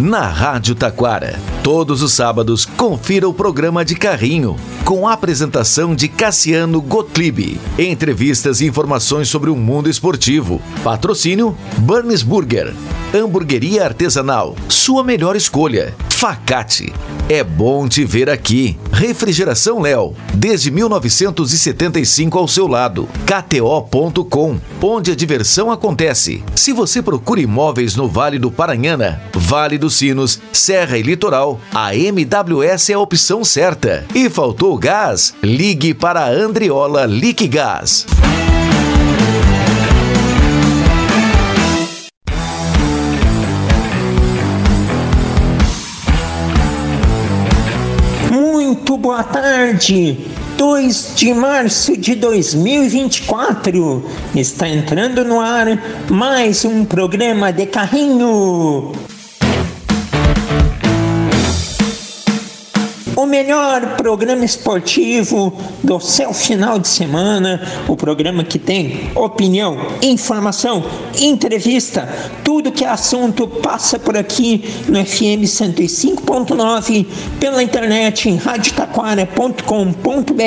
Na Rádio Taquara, todos os sábados, confira o programa de carrinho, com a apresentação de Cassiano Gottlieb. Entrevistas e informações sobre o mundo esportivo. Patrocínio Burns Burger. Hamburgueria artesanal, sua melhor escolha. Facate. É bom te ver aqui. Refrigeração Léo, desde 1975 ao seu lado. KTO.com, onde a diversão acontece. Se você procura imóveis no Vale do Paranhana, Vale dos Sinos, Serra e Litoral, a MWS é a opção certa. E faltou gás? Ligue para a Andriola Liquigás. Muito boa tarde. 2 de março de 2024 está entrando no ar mais um programa de carrinho. O melhor programa esportivo do seu final de semana, o programa que tem opinião, informação, entrevista, tudo que é assunto passa por aqui no FM 105.9, pela internet em radiotaquara.com.br,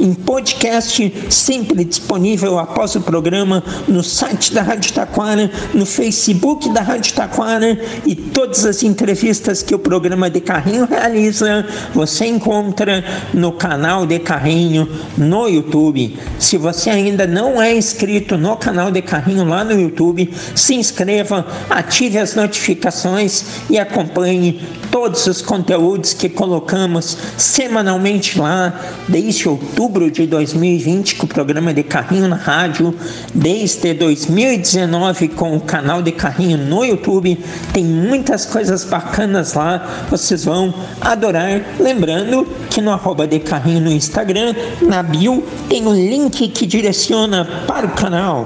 em podcast sempre disponível após o programa no site da Rádio Taquara, no Facebook da Rádio Taquara e todas as entrevistas que o programa de carrinho realiza você encontra no canal de Carrinho no YouTube. Se você ainda não é inscrito no canal de Carrinho lá no YouTube, se inscreva, ative as notificações e acompanhe todos os conteúdos que colocamos semanalmente lá desde outubro de 2020 com o programa de Carrinho na rádio, desde 2019 com o canal de Carrinho no YouTube. Tem muitas coisas bacanas lá, vocês vão adorar Lembrando que no arroba de carrinho no Instagram, na bio, tem um link que direciona para o canal.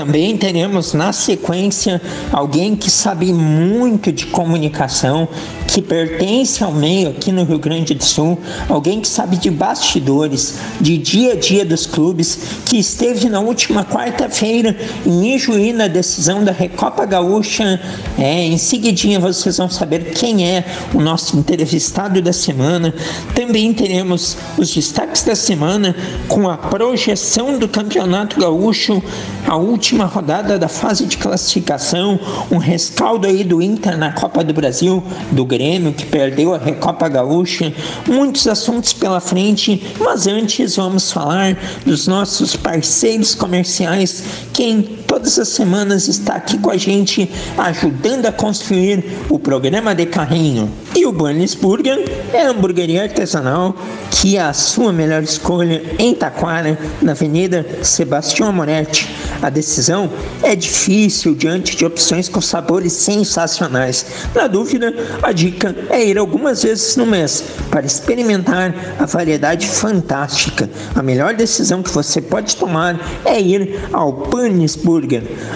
Também teremos na sequência alguém que sabe muito de comunicação, que pertence ao meio aqui no Rio Grande do Sul, alguém que sabe de bastidores, de dia a dia dos clubes, que esteve na última quarta-feira em Ijuí na decisão da Recopa Gaúcha. É, em seguidinha vocês vão saber quem é o nosso entrevistado da semana. Também teremos os destaques da semana com a projeção do Campeonato Gaúcho, a última rodada da fase de classificação, um rescaldo aí do Inter na Copa do Brasil, do Grêmio Grêmio, que perdeu a Recopa Gaúcha, muitos assuntos pela frente, mas antes vamos falar dos nossos parceiros comerciais, quem todas as semanas está aqui com a gente, ajudando a construir o programa de carrinho. E o Bunny's Burger é a hamburgueria artesanal que é a sua melhor escolha em Taquara, na Avenida Sebastião Moretti. A decisão é difícil diante de opções com sabores sensacionais. Na dúvida, a dica é ir algumas vezes no mês para experimentar a variedade fantástica. A melhor decisão que você pode tomar é ir ao Panis Burger.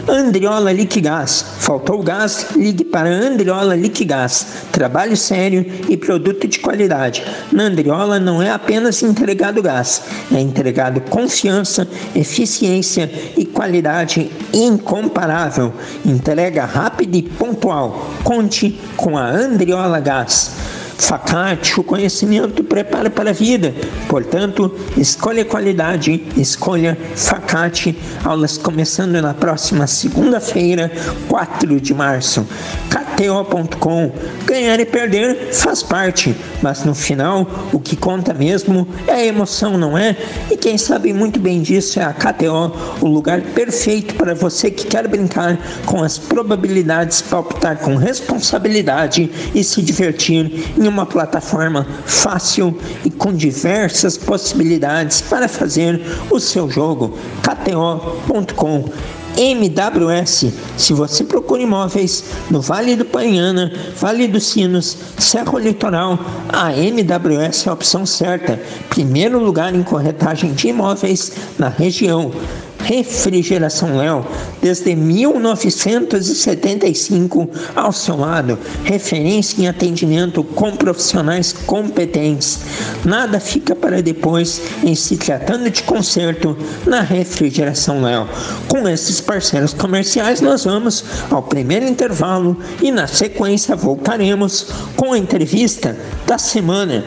Andriola Liquigás. Faltou gás? Ligue para Andriola Liquigás. Trabalho sério e produto de qualidade. Na Andriola não é apenas entregado gás, é entregado confiança, eficiência e qualidade incomparável. Entrega rápida e pontual. Conte com a Andriola Gás. Facate, o conhecimento prepara para a vida. Portanto, escolha qualidade, escolha Facate. Aulas começando na próxima segunda-feira, 4 de março. KTO.com. Ganhar e perder faz parte, mas no final o que conta mesmo é a emoção, não é? E quem sabe muito bem disso é a KTO, o lugar perfeito para você que quer brincar com as probabilidades, palpitar com responsabilidade e se divertir em uma plataforma fácil e com diversas possibilidades para fazer o seu jogo. KTO.com MWS. Se você procura imóveis no Vale do Paranhana, Vale dos Sinos, Serra Litoral, a MWS é a opção certa. Primeiro lugar em corretagem de imóveis na região. Refrigeração Léo, desde 1975 ao seu lado, referência em atendimento com profissionais competentes. Nada fica para depois em se tratando de conserto na Refrigeração Léo. Com esses parceiros comerciais, nós vamos ao primeiro intervalo e na sequência voltaremos com a entrevista da semana.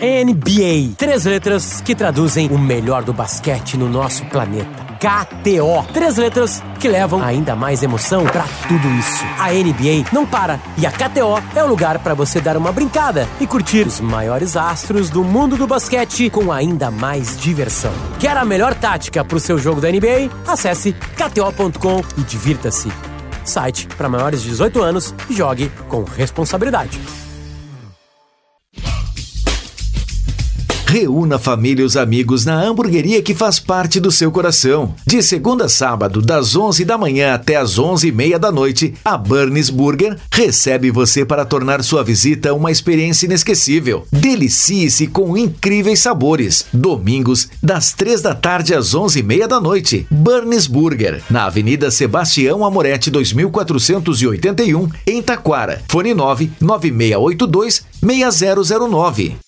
NBA. Três letras que traduzem o melhor do basquete no nosso planeta. KTO. Três letras que levam ainda mais emoção para tudo isso. A NBA não para e a KTO é o lugar para você dar uma brincada e curtir os maiores astros do mundo do basquete com ainda mais diversão. Quer a melhor tática para o seu jogo da NBA? Acesse kto.com e divirta-se. Site para maiores de 18 anos e jogue com responsabilidade. Reúna família e os amigos na hamburgueria que faz parte do seu coração. De segunda a sábado, das 11 da manhã até as 11 e meia da noite, a Burns Burger recebe você para tornar sua visita uma experiência inesquecível. Delicie-se com incríveis sabores. Domingos, das 3 da tarde às 11 e meia da noite. Burns Burger, na Avenida Sebastião Amorete 2481, em Taquara. Fone 9 9682 6009.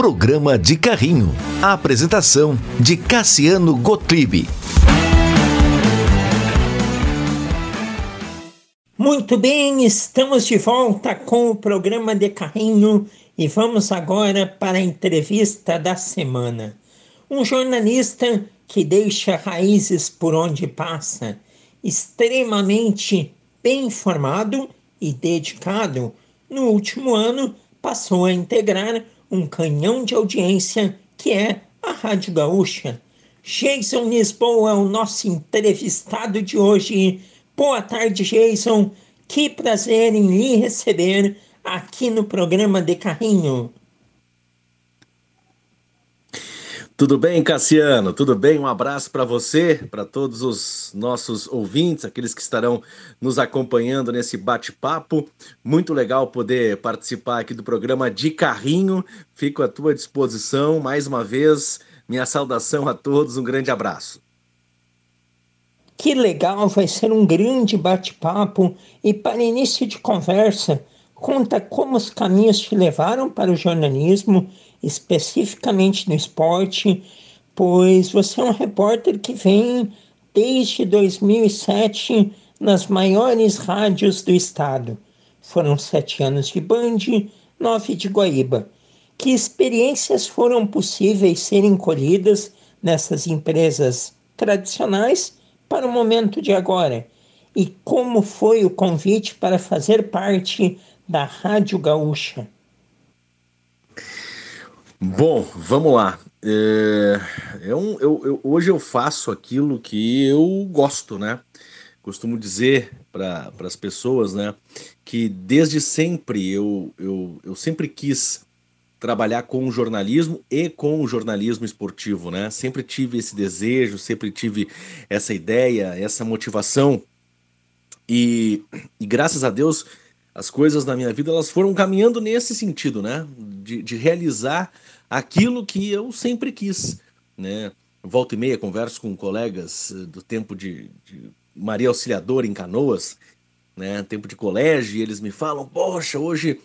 Programa de Carrinho. A apresentação de Cassiano Gottlieb. Muito bem, estamos de volta com o programa de Carrinho e vamos agora para a entrevista da semana. Um jornalista que deixa raízes por onde passa, extremamente bem informado e dedicado, no último ano passou a integrar um canhão de audiência que é a Rádio Gaúcha. Jason Lisboa é o nosso entrevistado de hoje. Boa tarde, Jason. Que prazer em lhe receber aqui no programa de Carrinho. Tudo bem, Cassiano? Tudo bem? Um abraço para você, para todos os nossos ouvintes, aqueles que estarão nos acompanhando nesse bate-papo. Muito legal poder participar aqui do programa de carrinho. Fico à tua disposição. Mais uma vez, minha saudação a todos, um grande abraço. Que legal, vai ser um grande bate-papo. E para início de conversa, conta como os caminhos te levaram para o jornalismo especificamente no esporte, pois você é um repórter que vem desde 2007 nas maiores rádios do estado. Foram sete anos de Band, nove de Guaíba. Que experiências foram possíveis serem colhidas nessas empresas tradicionais para o momento de agora? E como foi o convite para fazer parte da Rádio Gaúcha? Bom, vamos lá. É, eu, eu, eu, hoje eu faço aquilo que eu gosto, né? Costumo dizer para as pessoas, né, que desde sempre eu, eu, eu sempre quis trabalhar com o jornalismo e com o jornalismo esportivo, né? Sempre tive esse desejo, sempre tive essa ideia, essa motivação. E, e graças a Deus, as coisas na minha vida elas foram caminhando nesse sentido, né? De, de realizar aquilo que eu sempre quis, né? Volta e meia converso com colegas eh, do tempo de, de Maria Auxiliadora em Canoas, né? Tempo de colégio, e eles me falam: Poxa, hoje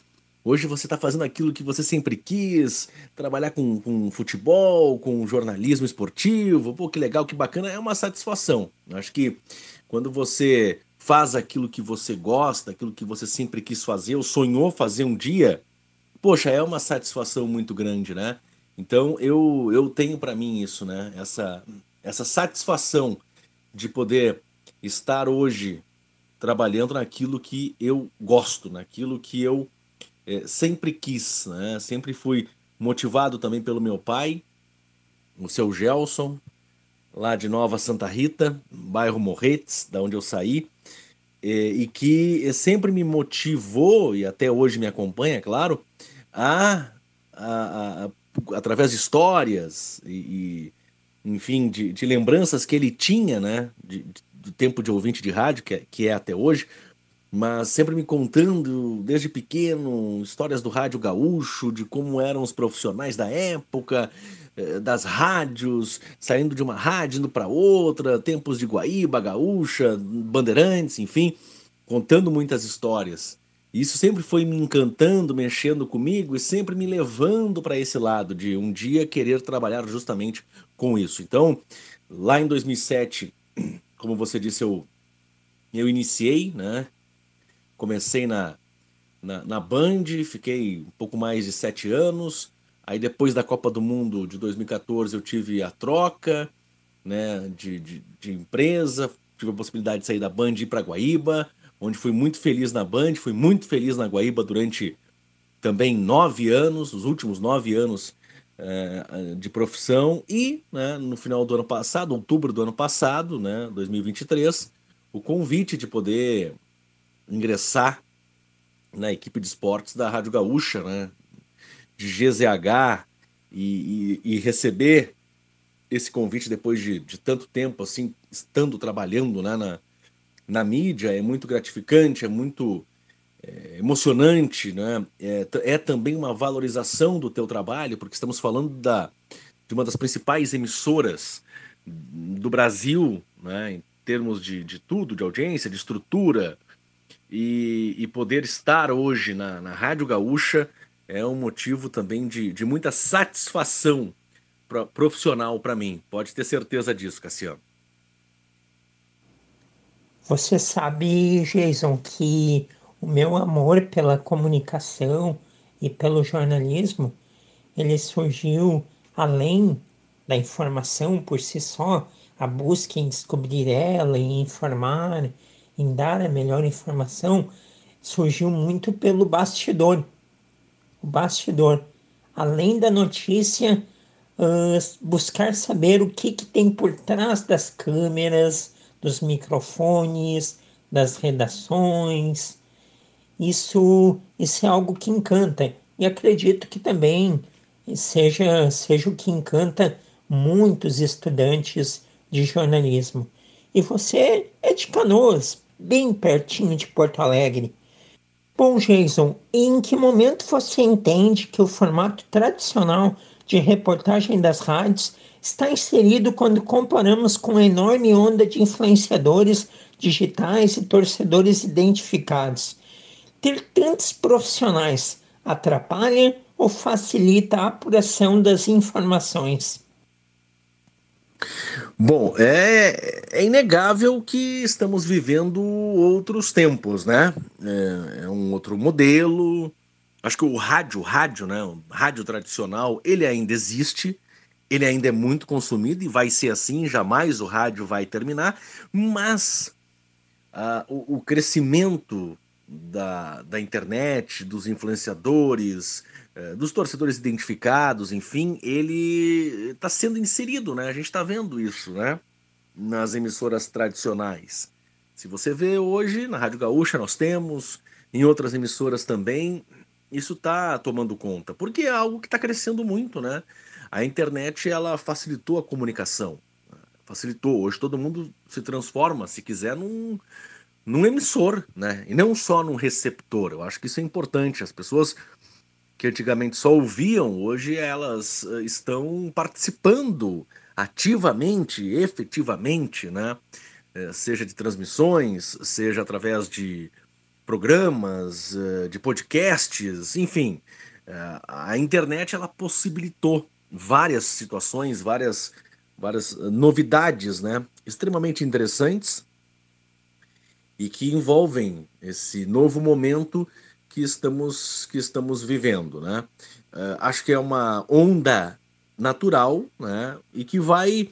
Hoje você está fazendo aquilo que você sempre quis, trabalhar com, com, futebol, com jornalismo esportivo. Pô, que legal, que bacana, é uma satisfação. Acho que quando você faz aquilo que você gosta, aquilo que você sempre quis fazer, ou sonhou fazer um dia, poxa, é uma satisfação muito grande, né? Então eu, eu tenho para mim isso, né? Essa, essa satisfação de poder estar hoje trabalhando naquilo que eu gosto, naquilo que eu é, sempre quis, né? Sempre fui motivado também pelo meu pai, o seu Gelson, lá de Nova Santa Rita, bairro Morretes, da onde eu saí, e, e que sempre me motivou, e até hoje me acompanha, claro, a, a, a através de histórias e, e enfim, de, de, lembranças que ele tinha, né, de, de, do tempo de ouvinte de rádio, que é, que é até hoje, mas sempre me contando, desde pequeno, histórias do rádio gaúcho, de como eram os profissionais da época, das rádios, saindo de uma rádio indo para outra, tempos de Guaíba, Gaúcha, Bandeirantes, enfim, contando muitas histórias. Isso sempre foi me encantando, mexendo comigo e sempre me levando para esse lado de um dia querer trabalhar justamente com isso. Então, lá em 2007, como você disse, eu eu iniciei, né? Comecei na, na, na Band, fiquei um pouco mais de sete anos. Aí depois da Copa do Mundo de 2014 eu tive a troca né, de, de, de empresa, tive a possibilidade de sair da Band e ir para Guaíba, onde fui muito feliz na Band, fui muito feliz na Guaíba durante também nove anos, os últimos nove anos é, de profissão. E né, no final do ano passado, outubro do ano passado, né, 2023, o convite de poder ingressar na equipe de esportes da Rádio Gaúcha, né? De GZH e, e, e receber esse convite depois de, de, tanto tempo, assim, estando trabalhando né, na, na mídia, é muito gratificante, é muito é, emocionante, né? É, é, também uma valorização do teu trabalho, porque estamos falando da, de uma das principais emissoras do Brasil, né? Em termos de, de tudo, de audiência, de estrutura, e, e poder estar hoje na, na Rádio Gaúcha é um motivo também de, de muita satisfação profissional para mim. Pode ter certeza disso, Cassiano. Você sabe, Jason, que o meu amor pela comunicação e pelo jornalismo, ele surgiu além da informação por si só, a busca em descobrir ela e informar em dar a melhor informação surgiu muito pelo bastidor. O bastidor, além da notícia, uh, buscar saber o que, que tem por trás das câmeras, dos microfones, das redações. Isso, isso é algo que encanta e acredito que também seja, seja o que encanta muitos estudantes de jornalismo. E você é de Canoas, bem pertinho de Porto Alegre. Bom, Jason, em que momento você entende que o formato tradicional de reportagem das rádios está inserido quando comparamos com a enorme onda de influenciadores digitais e torcedores identificados? Ter tantos profissionais atrapalha ou facilita a apuração das informações? Bom, é, é inegável que estamos vivendo outros tempos, né? É, é, um outro modelo. Acho que o rádio, rádio, né? O rádio tradicional, ele ainda existe, ele ainda é muito consumido e vai ser assim, jamais o rádio vai terminar, mas uh, o, o, crescimento da, da internet, dos influenciadores, dos torcedores identificados, enfim, ele está sendo inserido, né? A gente está vendo isso, né? Nas emissoras tradicionais. Se você vê hoje, na Rádio Gaúcha nós temos, em outras emissoras também, isso está tomando conta, porque é algo que está crescendo muito, né? A internet, ela facilitou a comunicação, facilitou. Hoje todo mundo se transforma, se quiser, num, num emissor, né? E não só num receptor. Eu acho que isso é importante. As pessoas que antigamente só ouviam, hoje elas eh, estão participando ativamente, efetivamente, né? Eh, seja de transmissões, seja através de programas, eh, de podcasts, enfim. A internet ela possibilitou várias situações, várias, várias novidades, né? Extremamente interessantes e que envolvem esse novo momento que estamos, que estamos vivendo. Né? Uh, acho que é uma onda natural né? e que vai,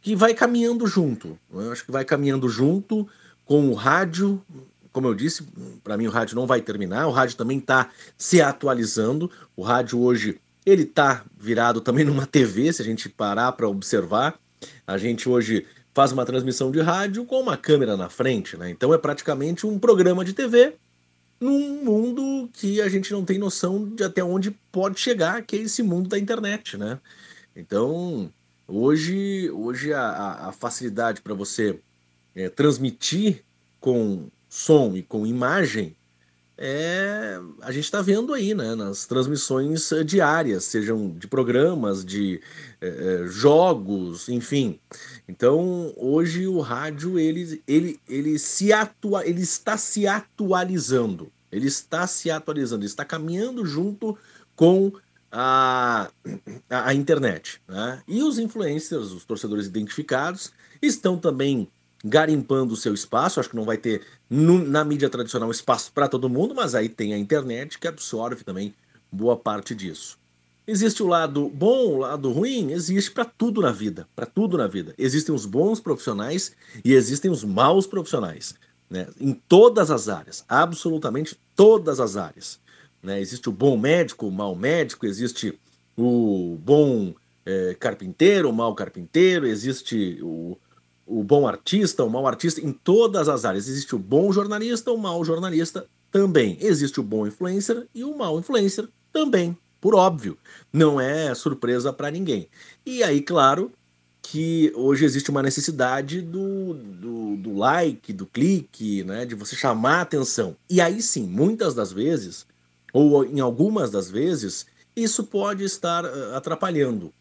que vai caminhando junto. Né? Acho que vai caminhando junto com o rádio. Como eu disse, para mim o rádio não vai terminar, o rádio também está se atualizando. O rádio hoje ele está virado também numa TV, se a gente parar para observar. A gente hoje faz uma transmissão de rádio com uma câmera na frente, né? Então é praticamente um programa de TV num mundo que a gente não tem noção de até onde pode chegar, que é esse mundo da internet, né? Então, hoje, hoje a, a facilidade para você é, transmitir com som e com imagem é, a gente está vendo aí, né, nas transmissões diárias, sejam de programas, de é, jogos, enfim. Então, hoje o rádio ele, ele, ele se atua, ele está se atualizando, ele está se atualizando, ele está caminhando junto com a, a, a internet. Né? E os influencers, os torcedores identificados, estão também garimpando o seu espaço. Acho que não vai ter no, na mídia tradicional espaço para todo mundo, mas aí tem a internet que absorve também boa parte disso. Existe o lado bom, o lado ruim? Existe para tudo na vida, para tudo na vida. Existem os bons profissionais e existem os maus profissionais, né? Em todas as áreas, absolutamente todas as áreas. Né? Existe o bom médico, o mau médico, existe o bom é, carpinteiro, o mau carpinteiro, existe o, o bom artista, o mau artista, em todas as áreas. Existe o bom jornalista, o mau jornalista também. Existe o bom influencer e o mau influencer também, por óbvio. Não é surpresa para ninguém. E aí, claro, que hoje existe uma necessidade do, do, do, like, do clique, né, de você chamar a atenção. E aí sim, muitas das vezes, ou em algumas das vezes, isso pode estar uh, atrapalhando.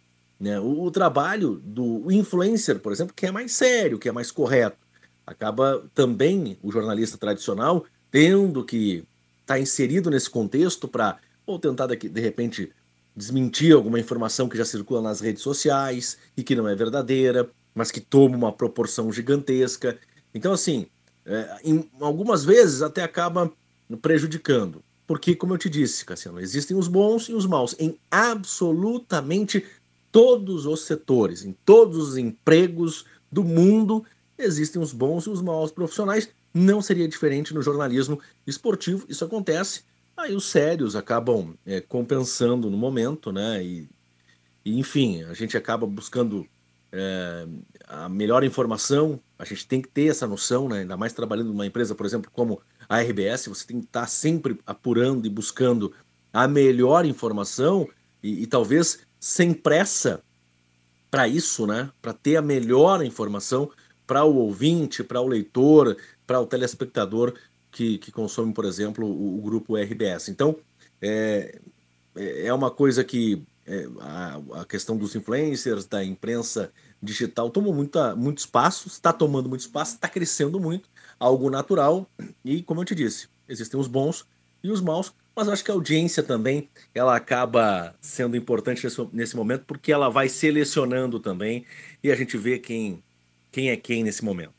Né? O, o, trabalho do influencer, por exemplo, que é mais sério, que é mais correto, acaba também o jornalista tradicional tendo que estar tá inserido nesse contexto para ou tentar de, de repente desmentir alguma informação que já circula nas redes sociais e que não é verdadeira, mas que toma uma proporção gigantesca. Então, assim, é, em, algumas vezes até acaba prejudicando. Porque, como eu te disse, Cassiano, existem os bons e os maus em absolutamente todos os setores, em todos os empregos do mundo, existem os bons e os maus profissionais. Não seria diferente no jornalismo esportivo, isso acontece. Aí os sérios acabam é, compensando no momento, né? E, e, enfim, a gente acaba buscando é, a melhor informação. A gente tem que ter essa noção, né? Ainda mais trabalhando numa empresa, por exemplo, como a RBS, você tem que estar sempre apurando e buscando a melhor informação e, e talvez sem pressa para isso, né? Para ter a melhor informação para o ouvinte, para o leitor, para o telespectador que, que consome, por exemplo, o, o grupo RBS. Então, é, é, é uma coisa que é, a, a, questão dos influencers, da imprensa digital, tomou muita, muito espaço, está tomando muito espaço, está crescendo muito, algo natural. E, como eu te disse, existem os bons e os maus, mas eu acho que a audiência também ela acaba sendo importante nesse, nesse momento porque ela vai selecionando também e a gente vê quem, quem é quem nesse momento.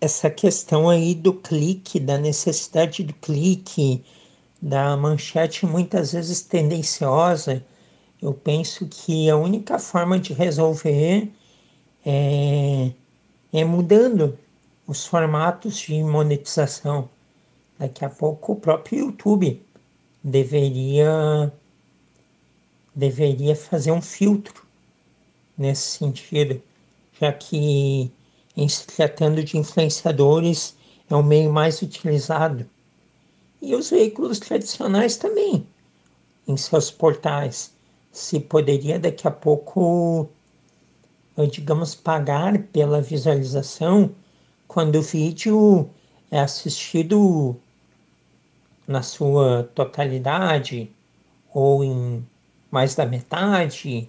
Essa questão aí do clique, da necessidade do clique, da manchete muitas vezes tendenciosa, eu penso que a única forma de resolver é, é mudando os formatos de monetização. Daqui a pouco o próprio YouTube deveria deveria fazer um filtro nesse sentido, já que em se tratando de influenciadores é o meio mais utilizado. E os veículos tradicionais também, em seus portais. Se poderia daqui a pouco, digamos, pagar pela visualização quando o vídeo é assistido na sua totalidade ou em mais da metade,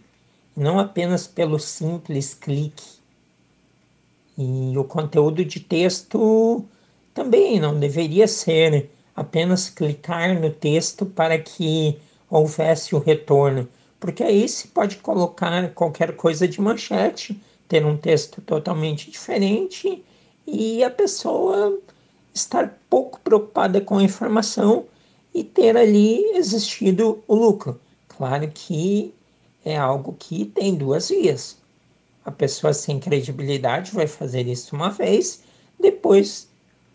não apenas pelo simples clique. E o conteúdo de texto também não deveria ser apenas clicar no texto para que houvesse o retorno, porque aí se pode colocar qualquer coisa de manchete, ter um texto totalmente diferente e a pessoa estar pouco preocupada com a informação e ter ali existido o lucro. Claro que é algo que tem duas vias. A pessoa sem credibilidade vai fazer isso uma vez, depois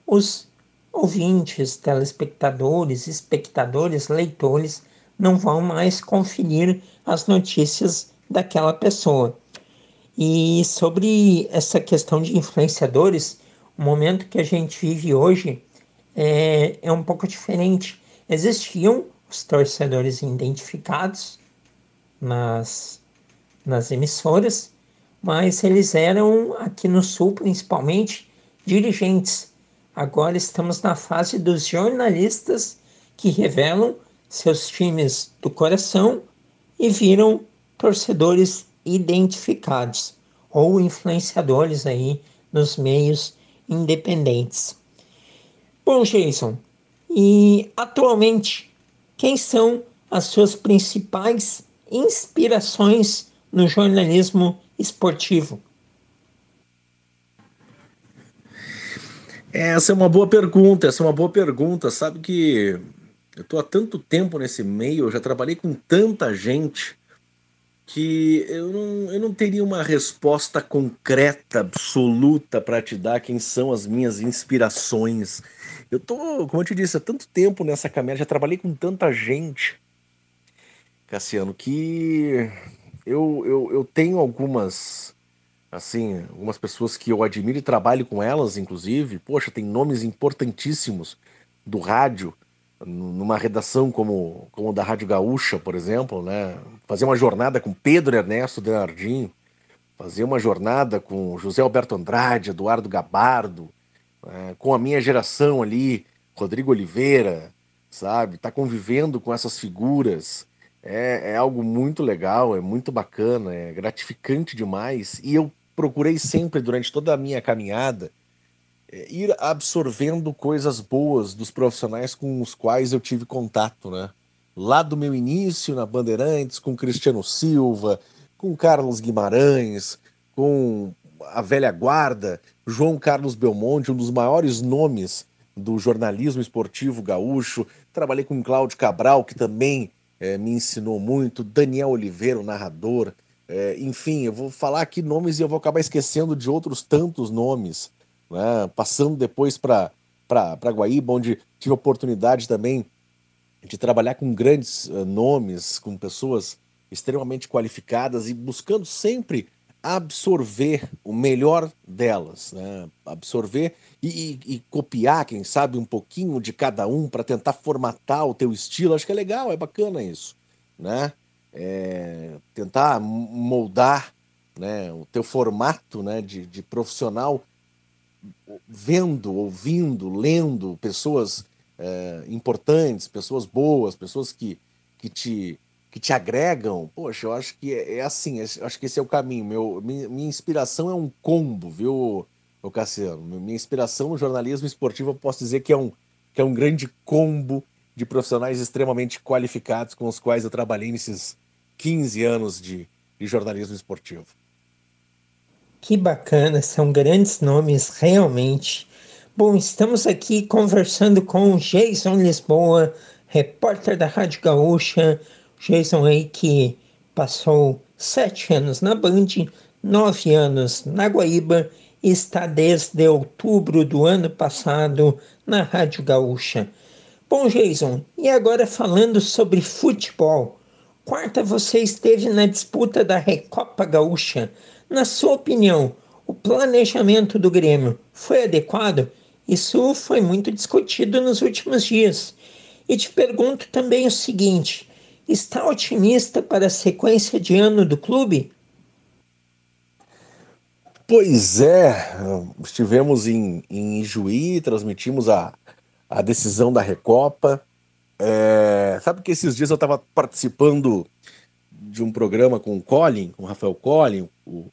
os ouvintes, telespectadores, espectadores, leitores não vão mais conferir as notícias daquela pessoa. E sobre essa questão de influenciadores, o momento que a gente vive hoje é, é um pouco diferente. Existiam os torcedores identificados nas, nas emissoras, mas eles eram, aqui no Sul principalmente, dirigentes. Agora estamos na fase dos jornalistas que revelam seus times do coração e viram torcedores identificados ou influenciadores aí nos meios independentes. Bom, Jason, e atualmente, quem são as suas principais inspirações no jornalismo esportivo? Essa é uma boa pergunta, essa é uma boa pergunta. Sabe que eu estou há tanto tempo nesse meio, eu já trabalhei com tanta gente que eu não, eu não teria uma resposta concreta, absoluta para te dar quem são as minhas inspirações. Eu tô, como eu te disse, há tanto tempo nessa caminhada, já trabalhei com tanta gente, Cassiano, que eu, eu, eu tenho algumas, assim, algumas pessoas que eu admiro e trabalho com elas, inclusive. Poxa, tem nomes importantíssimos do rádio, numa redação como, como da Rádio Gaúcha, por exemplo, né? fazer uma jornada com Pedro Ernesto Denardim, fazer uma jornada com José Alberto Andrade, Eduardo Gabardo, né? com a minha geração ali, Rodrigo Oliveira, sabe? Tá convivendo com essas figuras. É, é algo muito legal, é muito bacana, é gratificante demais. E eu procurei sempre, durante toda a minha caminhada, ir absorvendo coisas boas dos profissionais com os quais eu tive contato, né? Lá do meu início na Bandeirantes, com Cristiano Silva, com Carlos Guimarães, com a velha guarda, João Carlos Belmonte, um dos maiores nomes do jornalismo esportivo gaúcho. Trabalhei com Cláudio Cabral, que também é, me ensinou muito, Daniel Oliveira, o narrador. É, enfim, eu vou falar aqui nomes e eu vou acabar esquecendo de outros tantos nomes né? passando depois para Guaíba, onde tive a oportunidade também de trabalhar com grandes uh, nomes, com pessoas extremamente qualificadas e buscando sempre absorver o melhor delas, né? absorver e, e, e, copiar, quem sabe, um pouquinho de cada um para tentar formatar o teu estilo. Acho que é legal, é bacana isso, né? É, tentar moldar né, o teu formato né, de, de profissional vendo, ouvindo, lendo pessoas é, importantes, pessoas boas, pessoas que, que, te, que te agregam, poxa, eu acho que é, é assim, é, acho que esse é o caminho. Meu, minha, minha inspiração é um combo, viu, o Cassiano? Minha inspiração no jornalismo esportivo, eu posso dizer que é um, que é um grande combo de profissionais extremamente qualificados com os quais eu trabalhei nesses 15 anos de, de jornalismo esportivo. Que bacana, são grandes nomes realmente. Bom, estamos aqui conversando com Jason Lisboa, repórter da Rádio Gaúcha. Jason aí que passou sete anos na Band, nove anos na Guaíba e está desde outubro do ano passado na Rádio Gaúcha. Bom, Jason, e agora falando sobre futebol. Quarta você esteve na disputa da Recopa Gaúcha. Na sua opinião, o planejamento do Grêmio foi adequado? Isso foi muito discutido nos últimos dias. E te pergunto também o seguinte: está otimista para a sequência de ano do clube? Pois é, estivemos em, em Ijuí, transmitimos a, a decisão da Recopa. É, sabe que esses dias eu estava participando de um programa com o Colin, com o Rafael Colin, o,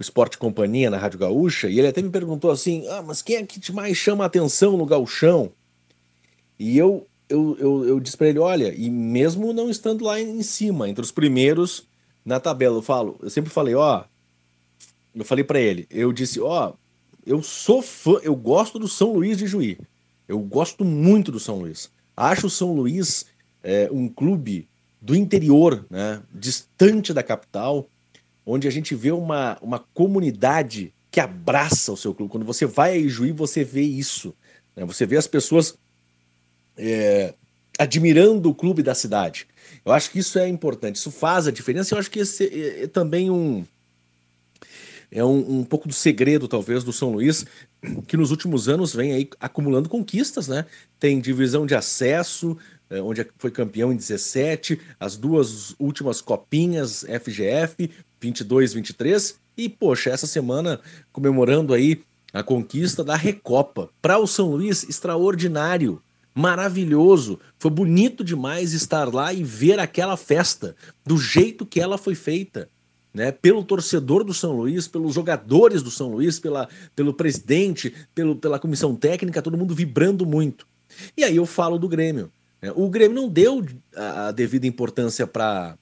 o Esporte Companhia na Rádio Gaúcha, e ele até me perguntou assim: ah, mas quem é que mais chama a atenção no gauchão? E eu, eu, eu, eu disse para ele: olha, e mesmo não estando lá em cima, entre os primeiros na tabela, eu falo, eu sempre falei: ó, eu falei para ele, eu disse: ó, eu sou fã, eu gosto do São Luís de Juí, eu gosto muito do São Luís. Acho o São Luís é, um clube do interior, né, distante da capital, onde a gente vê uma, uma comunidade que abraça o seu clube. Quando você vai a Ijuí, você vê isso. Né? Você vê as pessoas é, admirando o clube da cidade. Eu acho que isso é importante, isso faz a diferença. Eu acho que esse é, é também um. É um, um, pouco do segredo, talvez, do São Luís, que nos últimos anos vem aí acumulando conquistas, né? Tem divisão de acesso, onde foi campeão em 17, as duas últimas copinhas FGF, 22, 23. E, poxa, essa semana comemorando aí a conquista da Recopa. Para o São Luís, extraordinário, maravilhoso. Foi bonito demais estar lá e ver aquela festa do jeito que ela foi feita. Né, pelo torcedor do São Luís, pelos jogadores do São Luís, pela, pelo presidente, pelo, pela comissão técnica, todo mundo vibrando muito. E aí eu falo do Grêmio. Né? O Grêmio não deu a, a devida importância para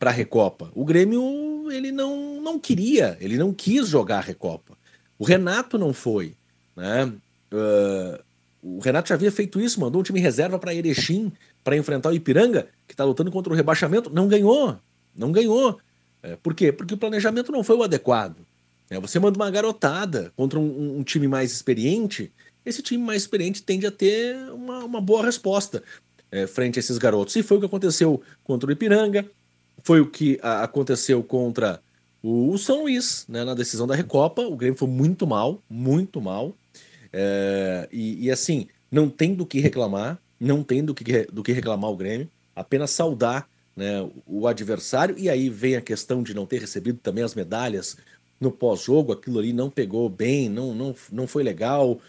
a Recopa. O Grêmio ele não, não queria, ele não quis jogar a Recopa. O Renato não foi. Né? Uh, o Renato já havia feito isso, mandou um time reserva para Erechim para enfrentar o Ipiranga, que está lutando contra o rebaixamento. Não ganhou. Não ganhou. É, por quê? Porque o planejamento não foi o adequado. É, você manda uma garotada contra um, um, time mais experiente, esse time mais experiente tende a ter uma, uma boa resposta é, frente a esses garotos. E foi o que aconteceu contra o Ipiranga, foi o que a, aconteceu contra o, o, São Luís, né, na decisão da Recopa. O Grêmio foi muito mal, muito mal. É, e, e, assim, não tem do que reclamar, não tem do que, do que reclamar o Grêmio, apenas saudar né, o adversário. E aí vem a questão de não ter recebido também as medalhas no pós-jogo, aquilo ali não pegou bem, não, não, não foi legal.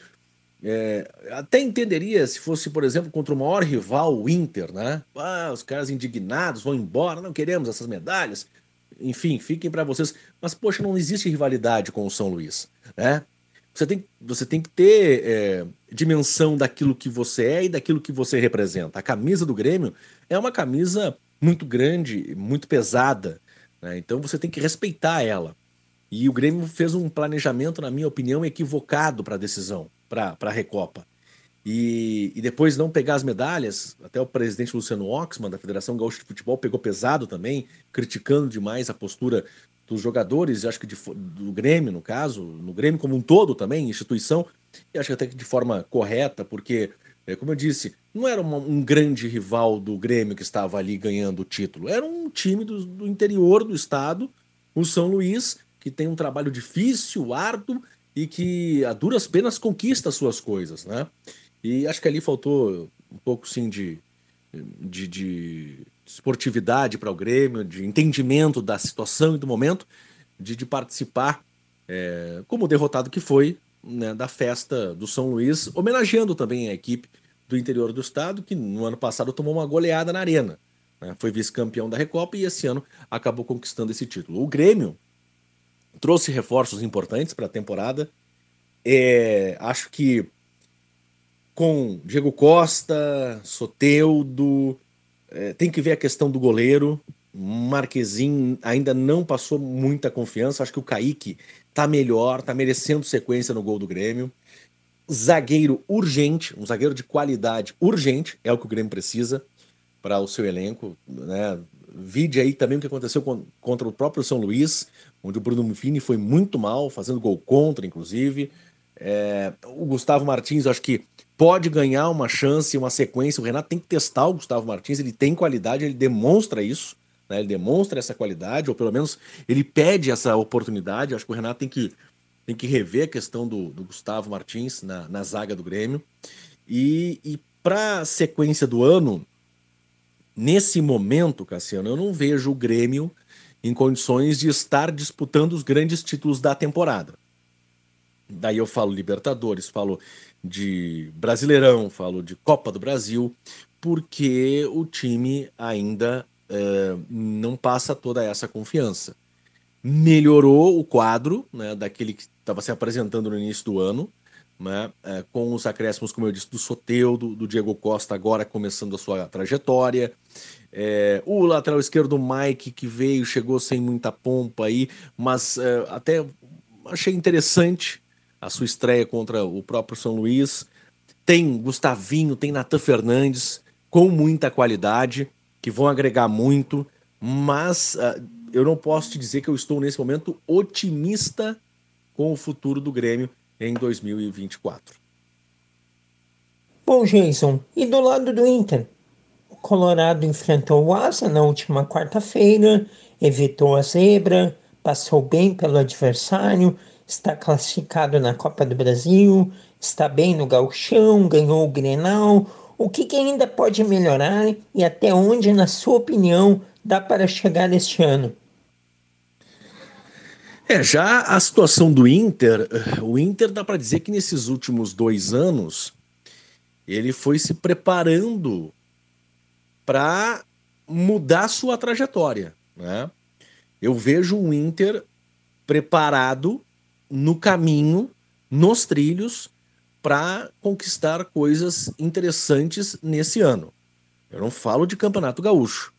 É, até entenderia se fosse, por exemplo, contra o maior rival, o Inter, né? Ah, os caras indignados vão embora, não queremos essas medalhas. Enfim, fiquem para vocês. Mas, poxa, não existe rivalidade com o São Luís, né? Você tem, você tem que ter é, dimensão daquilo que você é e daquilo que você representa. A camisa do Grêmio é uma camisa muito grande, muito pesada, né? então você tem que respeitar ela. E o Grêmio fez um planejamento, na minha opinião, equivocado para a decisão para a Recopa. E, e, depois não pegar as medalhas, até o presidente Luciano Oxman, da Federação Gaúcha de Futebol, pegou pesado também, criticando demais a postura dos jogadores, acho que de, do Grêmio, no caso, no Grêmio como um todo também, instituição, e acho que até que de forma correta, porque, é, como eu disse, não era uma, um grande rival do Grêmio que estava ali ganhando o título, era um time do, do interior do estado, o São Luís, que tem um trabalho difícil, árduo, e que a duras penas conquista as suas coisas, né? E acho que ali faltou um pouco, sim, de, de, de esportividade para o Grêmio, de entendimento da situação e do momento, de, de participar é, como derrotado que foi né, da festa do São Luís, homenageando também a equipe do interior do estado, que no ano passado tomou uma goleada na arena. Né, foi vice-campeão da Recopa e esse ano acabou conquistando esse título. O Grêmio trouxe reforços importantes para a temporada. É, acho que com Diego Costa, Soteudo, é, tem que ver a questão do goleiro. Marquezinho ainda não passou muita confiança. Acho que o Kaique tá melhor, tá merecendo sequência no gol do Grêmio. Zagueiro urgente, um zagueiro de qualidade urgente, é o que o Grêmio precisa para o seu elenco. Né? Vide aí também o que aconteceu contra o próprio São Luís, onde o Bruno Muffini foi muito mal, fazendo gol contra, inclusive. É, o Gustavo Martins, acho que pode ganhar uma chance, uma sequência. O Renato tem que testar o Gustavo Martins, ele tem qualidade, ele demonstra isso, né? ele demonstra essa qualidade, ou pelo menos ele pede essa oportunidade. Acho que o Renato tem que, tem que rever a questão do, do Gustavo Martins na, na zaga do Grêmio. E, e para a sequência do ano, nesse momento, Cassiano, eu não vejo o Grêmio em condições de estar disputando os grandes títulos da temporada. Daí eu falo Libertadores, falo de Brasileirão, falo de Copa do Brasil, porque o time ainda é, não passa toda essa confiança. Melhorou o quadro né, daquele que estava se apresentando no início do ano, né, é, com os acréscimos, como eu disse, do Soteudo, do Diego Costa, agora começando a sua trajetória. É, o lateral esquerdo, Mike, que veio, chegou sem muita pompa aí, mas é, até achei interessante a sua estreia contra o próprio São Luís. Tem Gustavinho, tem Natan Fernandes, com muita qualidade, que vão agregar muito, mas uh, eu não posso te dizer que eu estou nesse momento otimista com o futuro do Grêmio em 2024. Bom, Jason, e do lado do Inter? O Colorado enfrentou o Asa na última quarta-feira, evitou a zebra, passou bem pelo adversário está classificado na Copa do Brasil, está bem no gauchão, ganhou o Grenal. O que, que ainda pode melhorar e até onde, na sua opinião, dá para chegar este ano? É, já a situação do Inter, o Inter dá para dizer que nesses últimos dois anos ele foi se preparando para mudar sua trajetória, né? Eu vejo o Inter preparado no caminho, nos trilhos, para conquistar coisas interessantes nesse ano. Eu não falo de Campeonato Gaúcho.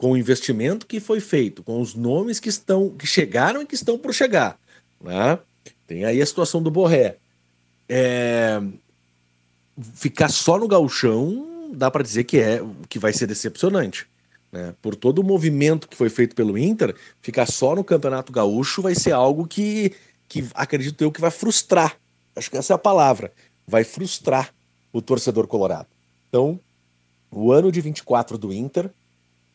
Com o investimento que foi feito, com os nomes que estão que chegaram e que estão por chegar. Né? Tem aí a situação do Borré. É... Ficar só no gauchão dá para dizer que é que vai ser decepcionante. Né? Por todo o movimento que foi feito pelo Inter, ficar só no Campeonato Gaúcho vai ser algo que que acredito eu que vai frustrar. Acho que essa é a palavra. Vai frustrar o torcedor colorado. Então, o ano de 24 do Inter,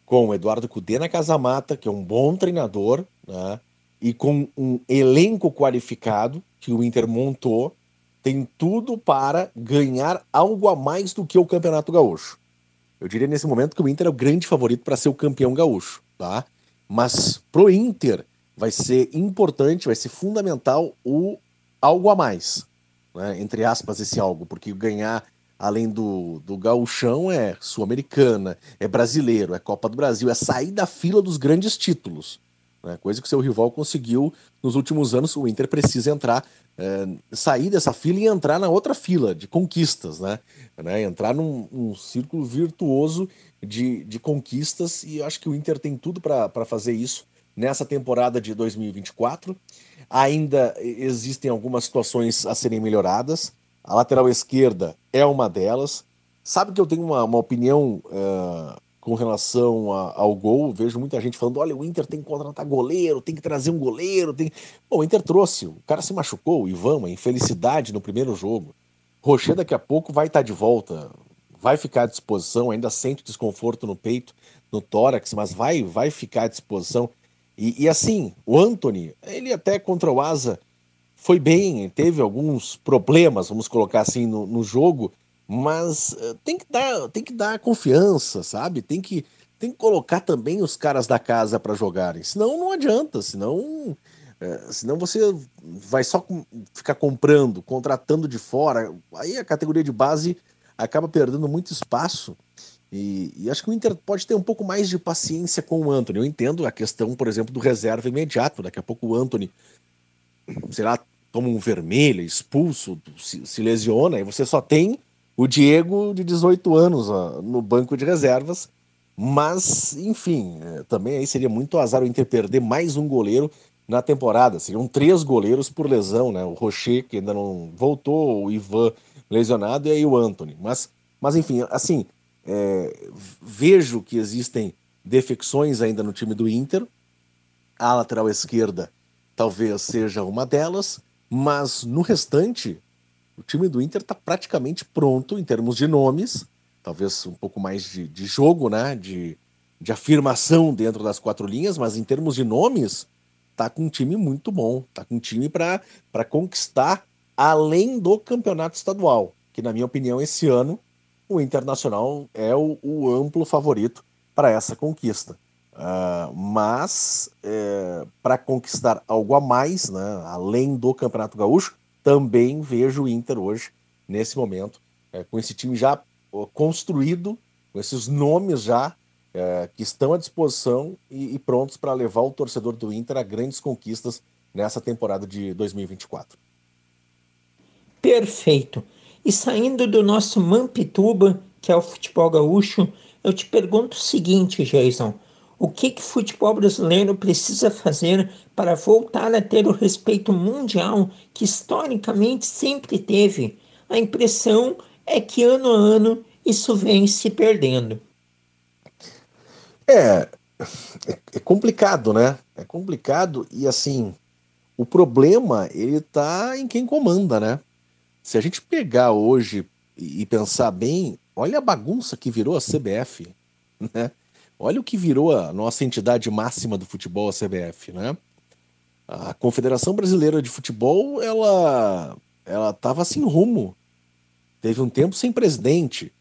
com o Eduardo Cudê na Casamata, que é um bom treinador, né? e com um elenco qualificado que o Inter montou, tem tudo para ganhar algo a mais do que o Campeonato Gaúcho. Eu diria nesse momento que o Inter é o grande favorito para ser o campeão gaúcho, tá? Mas pro Inter vai ser importante, vai ser fundamental o algo a mais, né? entre aspas, esse algo, porque ganhar além do, do gauchão é sul-americana, é brasileiro, é Copa do Brasil, é sair da fila dos grandes títulos. Né? Coisa que seu rival conseguiu nos últimos anos, o Inter precisa entrar, é, sair dessa fila e entrar na outra fila de conquistas, né? né? Entrar num, num círculo virtuoso de, de conquistas e eu acho que o Inter tem tudo para fazer isso nessa temporada de 2024. Ainda existem algumas situações a serem melhoradas. A lateral esquerda é uma delas. Sabe que eu tenho uma, uma opinião uh, com relação a, ao gol? Vejo muita gente falando: olha, o Inter tem que contratar goleiro, tem que trazer um goleiro. Tem... Bom, o Inter trouxe, o cara se machucou, o Ivan, uma infelicidade no primeiro jogo. Rocher daqui a pouco vai estar de volta, vai ficar à disposição, ainda sente desconforto no peito, no tórax, mas vai, vai ficar à disposição. E, e, assim, o Anthony, ele até contra o Asa foi bem, teve alguns problemas, vamos colocar assim, no, no jogo, mas uh, tem, que dar, tem que dar confiança, sabe? Tem que, tem que colocar também os caras da casa para jogarem, senão não adianta, senão, uh, senão você vai só com, ficar comprando, contratando de fora, aí a categoria de base acaba perdendo muito espaço e, e, acho que o Inter pode ter um pouco mais de paciência com o Anthony. Eu entendo a questão, por exemplo, do reserva imediato. Daqui a pouco o Anthony, sei lá, toma um vermelho, expulso, se, se lesiona, e você só tem o Diego, de 18 anos, ó, no banco de reservas. Mas, enfim, é, também aí seria muito azar o Inter perder mais um goleiro na temporada. Seriam três goleiros por lesão, né? O Rocher, que ainda não voltou, o Ivan lesionado e aí o Anthony. Mas, mas enfim, assim, é, vejo que existem defecções ainda no time do Inter. A lateral esquerda talvez seja uma delas, mas no restante, o time do Inter está praticamente pronto em termos de nomes, talvez um pouco mais de, de jogo, né? De, de afirmação dentro das quatro linhas, mas em termos de nomes, tá com um time muito bom, tá com um time para conquistar além do campeonato estadual, que na minha opinião esse ano o Internacional é o, o amplo favorito para essa conquista. Uh, mas é, para conquistar algo a mais, né, além do Campeonato Gaúcho, também vejo o Inter hoje, nesse momento, é, com esse time já construído, com esses nomes já é, que estão à disposição e, e prontos para levar o torcedor do Inter a grandes conquistas nessa temporada de 2024. Perfeito. E saindo do nosso Mampituba, que é o futebol gaúcho, eu te pergunto o seguinte, Jason. O que, que o futebol brasileiro precisa fazer para voltar a ter o respeito mundial que historicamente sempre teve? A impressão é que ano a ano isso vem se perdendo. É, é complicado, né? É complicado e assim, o problema ele tá em quem comanda, né? Se a gente pegar hoje e pensar bem, olha a bagunça que virou a CBF, né? Olha o que virou a nossa entidade máxima do futebol, a CBF, né? A Confederação Brasileira de Futebol, ela ela estava sem rumo. Teve um tempo sem presidente,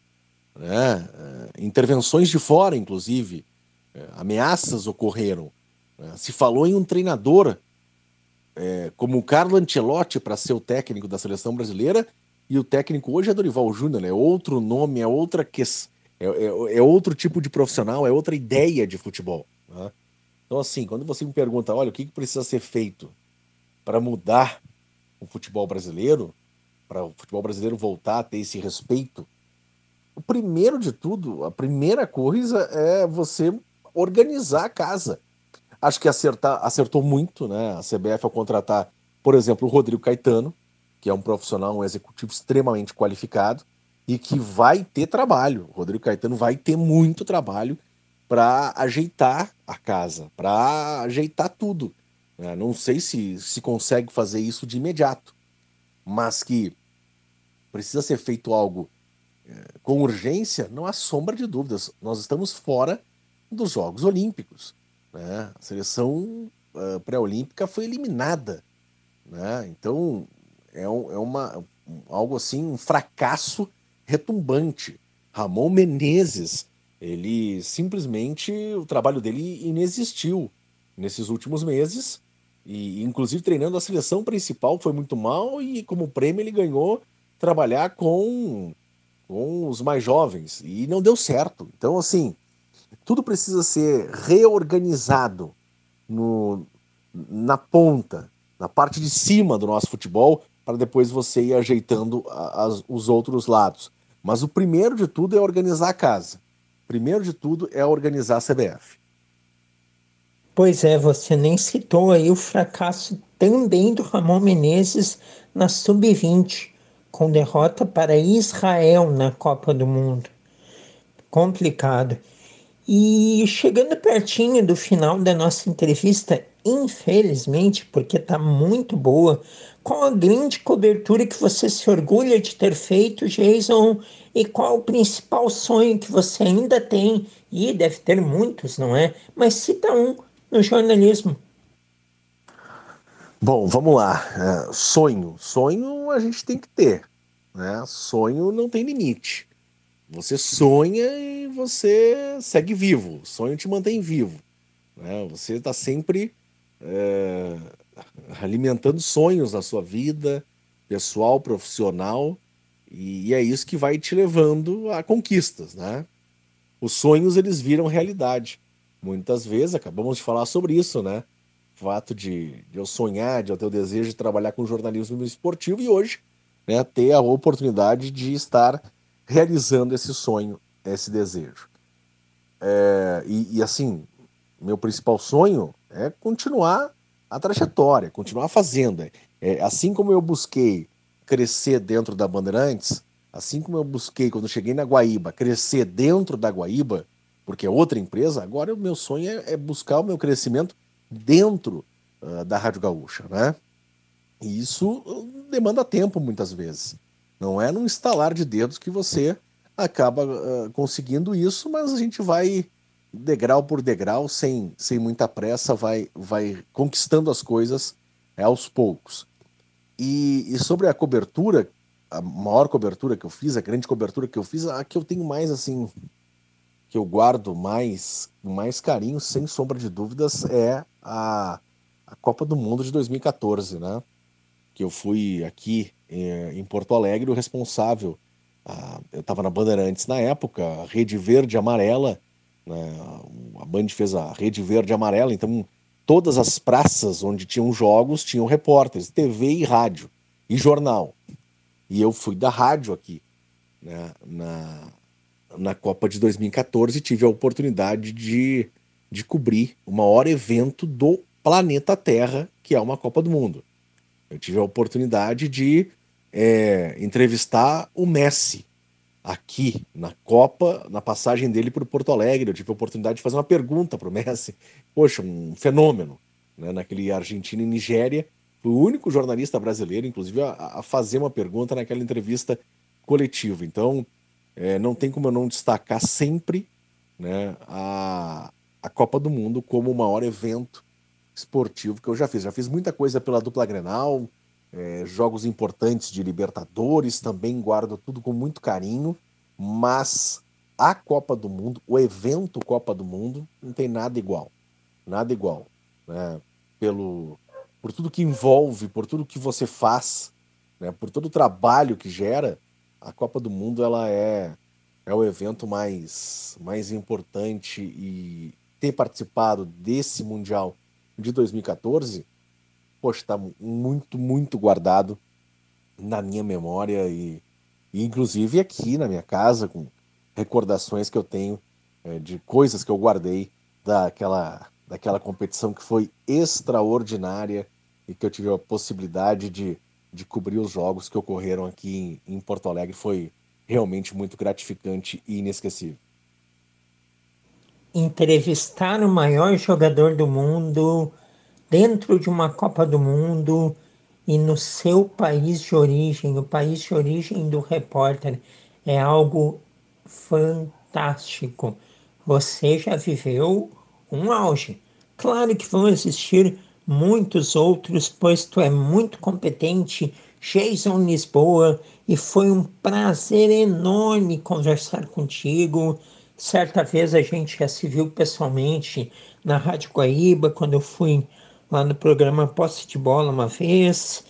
né? É, intervenções de fora, inclusive, é, ameaças ocorreram. Né? Se falou em um treinador é, como o Carlo Ancelotti para ser o técnico da seleção brasileira, e o técnico hoje é Dorival Júnior, é outro nome, é outra questão é, é, é, outro tipo de profissional, é outra ideia de futebol. Né? Então, assim, quando você me pergunta, olha, o que, que precisa ser feito para mudar o futebol brasileiro, para o futebol brasileiro voltar a ter esse respeito, o primeiro de tudo, a primeira coisa é você organizar a casa. Acho que acertar, acertou muito, né? A CBF ao contratar, por exemplo, o Rodrigo Caetano, que é um profissional, um executivo extremamente qualificado, e que vai ter trabalho. O Rodrigo Caetano vai ter muito trabalho para ajeitar a casa, para ajeitar tudo. É, não sei se se consegue fazer isso de imediato, mas que precisa ser feito algo é, com urgência, não há sombra de dúvidas. Nós estamos fora dos Jogos Olímpicos. Né? A seleção uh, pré-olímpica foi eliminada. Né? Então é, um, é uma, algo assim, um fracasso retumbante. Ramon Menezes, ele simplesmente, o trabalho dele inexistiu nesses últimos meses, e inclusive treinando a seleção principal foi muito mal, e como prêmio ele ganhou trabalhar com, com os mais jovens, e não deu certo. Então, assim, tudo precisa ser reorganizado no, na ponta, na parte de cima do nosso futebol, para depois você ir ajeitando as, os outros lados. Mas o primeiro de tudo é organizar a casa. Primeiro de tudo é organizar a CBF. Pois é, você nem citou aí o fracasso também do Ramon Menezes na Sub-20, com derrota para Israel na Copa do Mundo. Complicado. E chegando pertinho do final da nossa entrevista, infelizmente, porque está muito boa, qual a grande cobertura que você se orgulha de ter feito, Jason? E qual o principal sonho que você ainda tem? E deve ter muitos, não é? Mas cita um no jornalismo. Bom, vamos lá. É, sonho. Sonho a gente tem que ter. Né? Sonho não tem limite. Você sonha e você segue vivo. Sonho te mantém vivo. Né? Você está sempre é, alimentando sonhos na sua vida, pessoal, profissional, e é isso que vai te levando a conquistas, né? Os sonhos eles viram realidade. Muitas vezes acabamos de falar sobre isso, né? O fato de, de eu sonhar, de eu ter o desejo de trabalhar com jornalismo esportivo e hoje, né, ter a oportunidade de estar realizando esse sonho, esse desejo. É, e, e, assim, meu principal sonho é continuar a trajetória, continuar fazendo. É, é, assim como eu busquei crescer dentro da Bandeirantes, assim como eu busquei quando cheguei na Guaíba, crescer dentro da Guaíba, porque é outra empresa, agora o meu sonho é, é buscar o meu crescimento dentro uh, da Rádio Gaúcha, né? E isso demanda tempo muitas vezes. Não é num estalar de dedos que você acaba uh, conseguindo isso, mas a gente vai degrau por degrau, sem, sem muita pressa, vai, vai conquistando as coisas é, aos poucos. E, e, sobre a cobertura, a maior cobertura que eu fiz, a grande cobertura que eu fiz, a que eu tenho mais assim, que eu guardo mais, mais carinho, sem sombra de dúvidas, é a, a Copa do Mundo de 2014, né? Que eu fui aqui é, em Porto Alegre o responsável. Eu estava na Bandeirantes na época, Rede Verde Amarela né? A Band fez a rede verde e amarela, então todas as praças onde tinham jogos tinham repórteres, TV e rádio, e jornal. E eu fui da rádio aqui, né? na, na Copa de 2014, tive a oportunidade de, de cobrir o maior evento do planeta Terra, que é uma Copa do Mundo. Eu tive a oportunidade de é, entrevistar o Messi, aqui na Copa, na passagem dele para o Porto Alegre. Eu tive a oportunidade de fazer uma pergunta para o Messi. Poxa, um fenômeno, né? naquele Argentina e Nigéria. Fui o único jornalista brasileiro, inclusive, a, a fazer uma pergunta naquela entrevista coletiva. Então, é, não tem como eu não destacar sempre né, a, a Copa do Mundo como o maior evento esportivo que eu já fiz. Já fiz muita coisa pela dupla Grenal, é, jogos importantes de Libertadores, também guardo tudo com muito carinho, mas a Copa do Mundo, o evento Copa do Mundo, não tem nada igual. Nada igual. Né? Pelo, por tudo que envolve, por tudo que você faz, né? por todo o trabalho que gera, a Copa do Mundo ela é, é o evento mais, mais importante e ter participado desse Mundial de 2014 poxa, está muito, muito guardado na minha memória e, e, inclusive aqui na minha casa, com recordações que eu tenho é, de coisas que eu guardei daquela, daquela competição que foi extraordinária e que eu tive a possibilidade de, de cobrir os jogos que ocorreram aqui em, em Porto Alegre. Foi realmente muito gratificante e inesquecível. Entrevistar o maior jogador do mundo dentro de uma Copa do Mundo e no seu país de origem, o país de origem do repórter, é algo fantástico. Você já viveu um auge. Claro que vão existir muitos outros, pois tu é muito competente, Jason Lisboa, e foi um prazer enorme conversar contigo. Certa vez a gente já se viu pessoalmente na Rádio Guaíba, quando eu fui lá no programa Posse de Bola uma vez,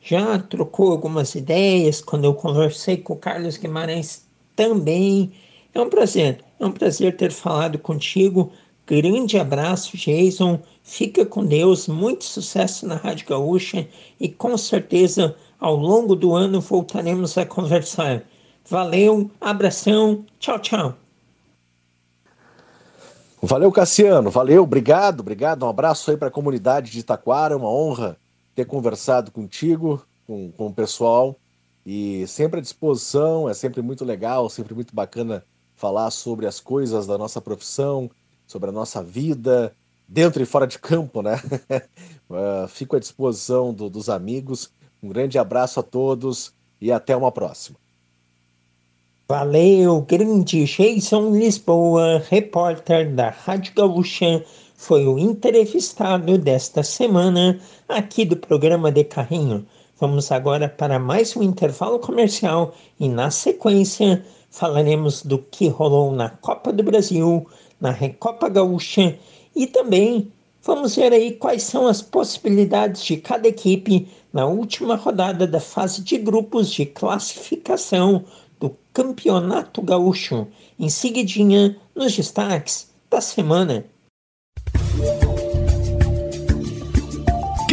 já trocou algumas ideias quando eu conversei com o Carlos Guimarães também. É um prazer, é um prazer ter falado contigo. Grande abraço, Jason. Fica com Deus, muito sucesso na Rádio Gaúcha e com certeza ao longo do ano voltaremos a conversar. Valeu, abração, tchau, tchau. Valeu, Cassiano. Valeu, obrigado, obrigado. Um abraço aí para a comunidade de Itaquara. Uma honra ter conversado contigo, com, com o pessoal. E sempre à disposição, é sempre muito legal, sempre muito bacana falar sobre as coisas da nossa profissão, sobre a nossa vida, dentro e fora de campo, né? uh, fico à disposição do, dos amigos. Um grande abraço a todos e até uma próxima. Valeu, grande Jason Lisboa, repórter da Rádio Gaúcha, foi o entrevistado desta semana aqui do programa de Carrinho. Vamos agora para mais um intervalo comercial e na sequência falaremos do que rolou na Copa do Brasil, na Recopa Gaúcha e também vamos ver aí quais são as possibilidades de cada equipe na última rodada da fase de grupos de classificação do Campeonato Gaúcho. Em seguidinha, nos destaques da semana.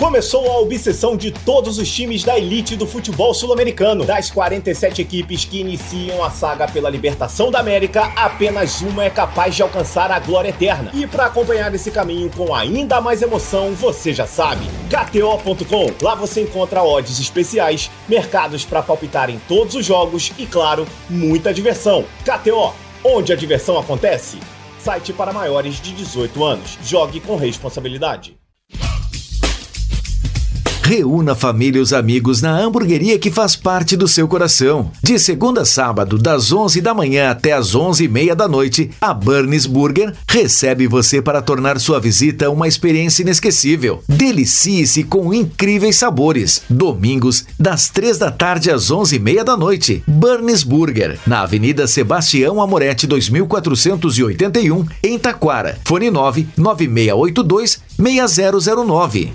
Começou a obsessão de todos os times da elite do futebol sul-americano. Das 47 equipes que iniciam a saga pela libertação da América, apenas uma é capaz de alcançar a glória eterna. E para acompanhar esse caminho com ainda mais emoção, você já sabe, KTO.com. Lá você encontra odds especiais, mercados para palpitar em todos os jogos e, claro, muita diversão. KTO, onde a diversão acontece. Site para maiores de 18 anos. Jogue com responsabilidade. Reúna a família e os amigos na hamburgueria que faz parte do seu coração. De segunda a sábado, das 11 da manhã até as 11 e meia da noite, a Burns Burger recebe você para tornar sua visita uma experiência inesquecível. Delicie-se com incríveis sabores. Domingos, das 3 da tarde às 11 e meia da noite. Burns Burger, na Avenida Sebastião Amorete 2481, em Taquara. Fone 9 9682 6009.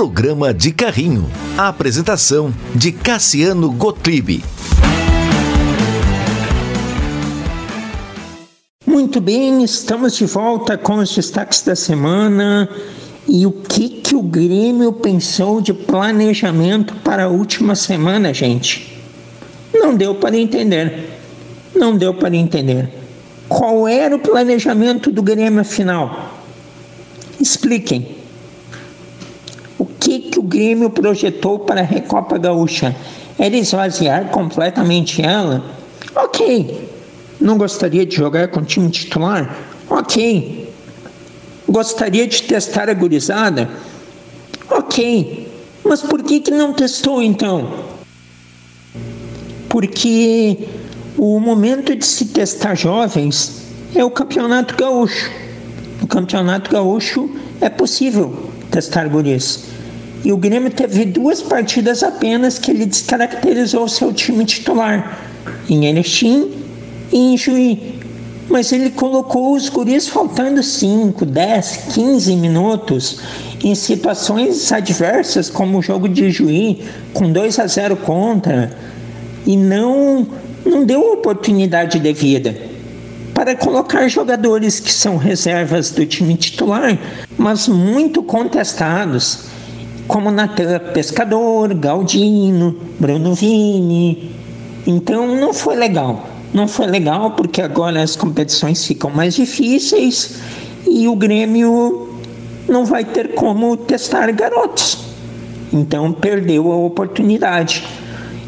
Programa de Carrinho. A apresentação de Cassiano Gottlieb. Muito bem, estamos de volta com os destaques da semana. E o que, que o Grêmio pensou de planejamento para a última semana, gente? Não deu para entender. Não deu para entender. Qual era o planejamento do Grêmio afinal? Expliquem que, que o Grêmio projetou para a Recopa Gaúcha? Era esvaziar completamente ela? Ok. Não gostaria de jogar com o time titular? Ok. Gostaria de testar a gurizada? Ok. Mas por que, que não testou então? Porque o momento de se testar jovens é o Campeonato Gaúcho. No Campeonato Gaúcho é possível testar guris. E o Grêmio teve duas partidas apenas que ele descaracterizou seu time titular, em Erechim e em Juí. Mas ele colocou os guris faltando 5, 10, 15 minutos em situações adversas, como o jogo de Juí, com 2 a 0 contra, e não, não deu oportunidade devida para colocar jogadores que são reservas do time titular, mas muito contestados como Natan Pescador, Galdino, Bruno Vini. Então não foi legal. Não foi legal porque agora as competições ficam mais difíceis e o Grêmio não vai ter como testar garotos. Então perdeu a oportunidade.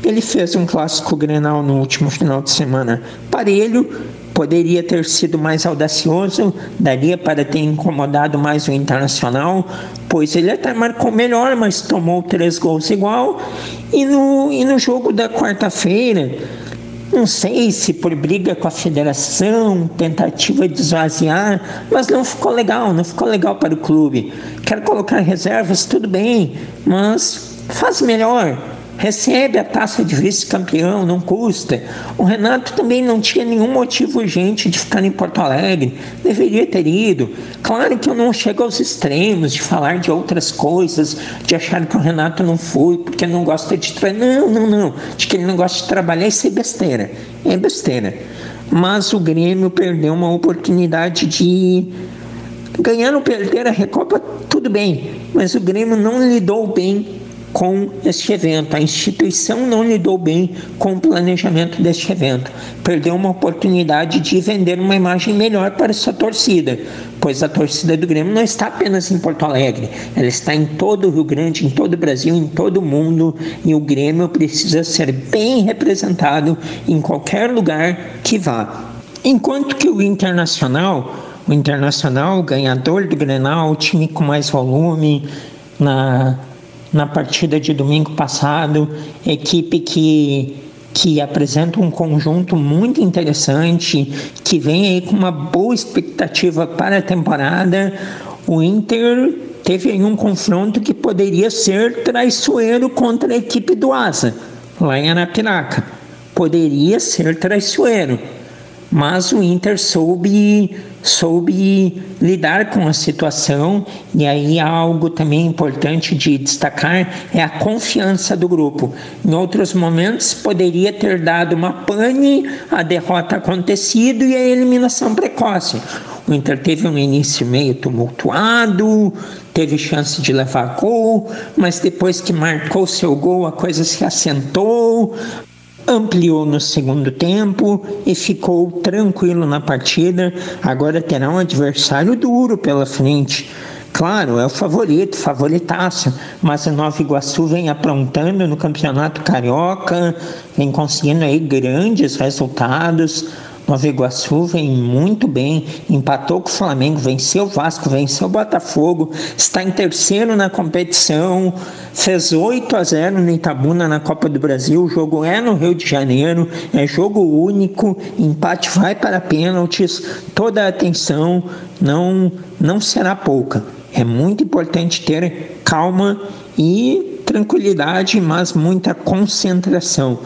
Ele fez um clássico Grenal no último final de semana parelho, poderia ter sido mais audacioso, daria para ter incomodado mais o Internacional, pois ele até marcou melhor, mas tomou três gols igual. E no, e no jogo da quarta-feira, não sei se por briga com a federação, tentativa de esvaziar, mas não ficou legal, não ficou legal para o clube. Quer colocar reservas, tudo bem, mas faz melhor recebe a taça de vice-campeão, não custa. O Renato também não tinha nenhum motivo urgente de ficar em Porto Alegre, deveria ter ido. Claro que eu não chego aos extremos de falar de outras coisas, de achar que o Renato não foi porque não gosta de trabalhar. Não, não, não. De que ele não gosta de trabalhar, isso é besteira. É besteira. Mas o Grêmio perdeu uma oportunidade de ganhar ou perder a Recopa, tudo bem, mas o Grêmio não lidou bem com este evento. A instituição não lidou bem com o planejamento deste evento. Perdeu uma oportunidade de vender uma imagem melhor para sua torcida, pois a torcida do Grêmio não está apenas em Porto Alegre, ela está em todo o Rio Grande, em todo o Brasil, em todo o mundo, e o Grêmio precisa ser bem representado em qualquer lugar que vá. Enquanto que o Internacional, o Internacional, ganhador do Grenal, o time com mais volume na na partida de domingo passado, equipe que que apresenta um conjunto muito interessante, que vem aí com uma boa expectativa para a temporada. O Inter teve aí um confronto que poderia ser traiçoeiro contra a equipe do Asa, lá em Arapiraca. Poderia ser traiçoeiro, mas o Inter soube soube lidar com a situação e aí algo também importante de destacar é a confiança do grupo. Em outros momentos poderia ter dado uma pane a derrota acontecido e a eliminação precoce. O Inter teve um início meio tumultuado, teve chance de levar gol, mas depois que marcou seu gol a coisa se assentou, ampliou no segundo tempo e ficou tranquilo na partida. Agora terá um adversário duro pela frente. Claro, é o favorito, favoritaço, mas o Nova Iguaçu vem aprontando no Campeonato Carioca, vem conseguindo aí grandes resultados. Nova Iguaçu vem muito bem, empatou com o Flamengo, venceu o Vasco, venceu o Botafogo, está em terceiro na competição, fez 8 a 0 no Itabuna na Copa do Brasil. O jogo é no Rio de Janeiro, é jogo único, empate vai para pênaltis, toda a atenção não, não será pouca. É muito importante ter calma e tranquilidade, mas muita concentração.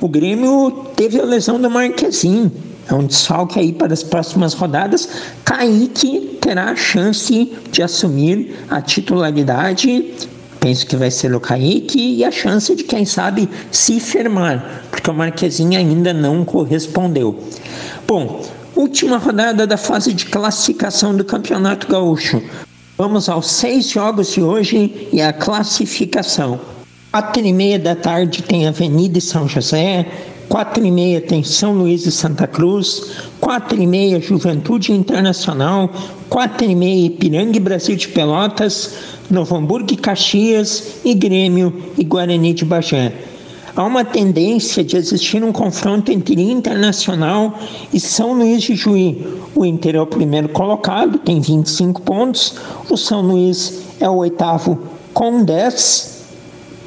O Grêmio teve a lesão do Marquezinho, é um desfalque aí para as próximas rodadas. Kaique terá a chance de assumir a titularidade. Penso que vai ser o Kaique e a chance de, quem sabe, se firmar, porque o Marquezinho ainda não correspondeu. Bom, última rodada da fase de classificação do Campeonato Gaúcho. Vamos aos seis jogos de hoje e a classificação. Quatro e meia da tarde tem Avenida e São José, quatro e meia tem São Luís e Santa Cruz, quatro e meia Juventude Internacional, quatro e meia Ipiranga e Brasil de Pelotas, Novo Hamburgo e Caxias e Grêmio e Guarani de Bagé. Há uma tendência de existir um confronto entre Internacional e São Luís de Juí. O Inter é o primeiro colocado, tem 25 pontos, o São Luís é o oitavo com 10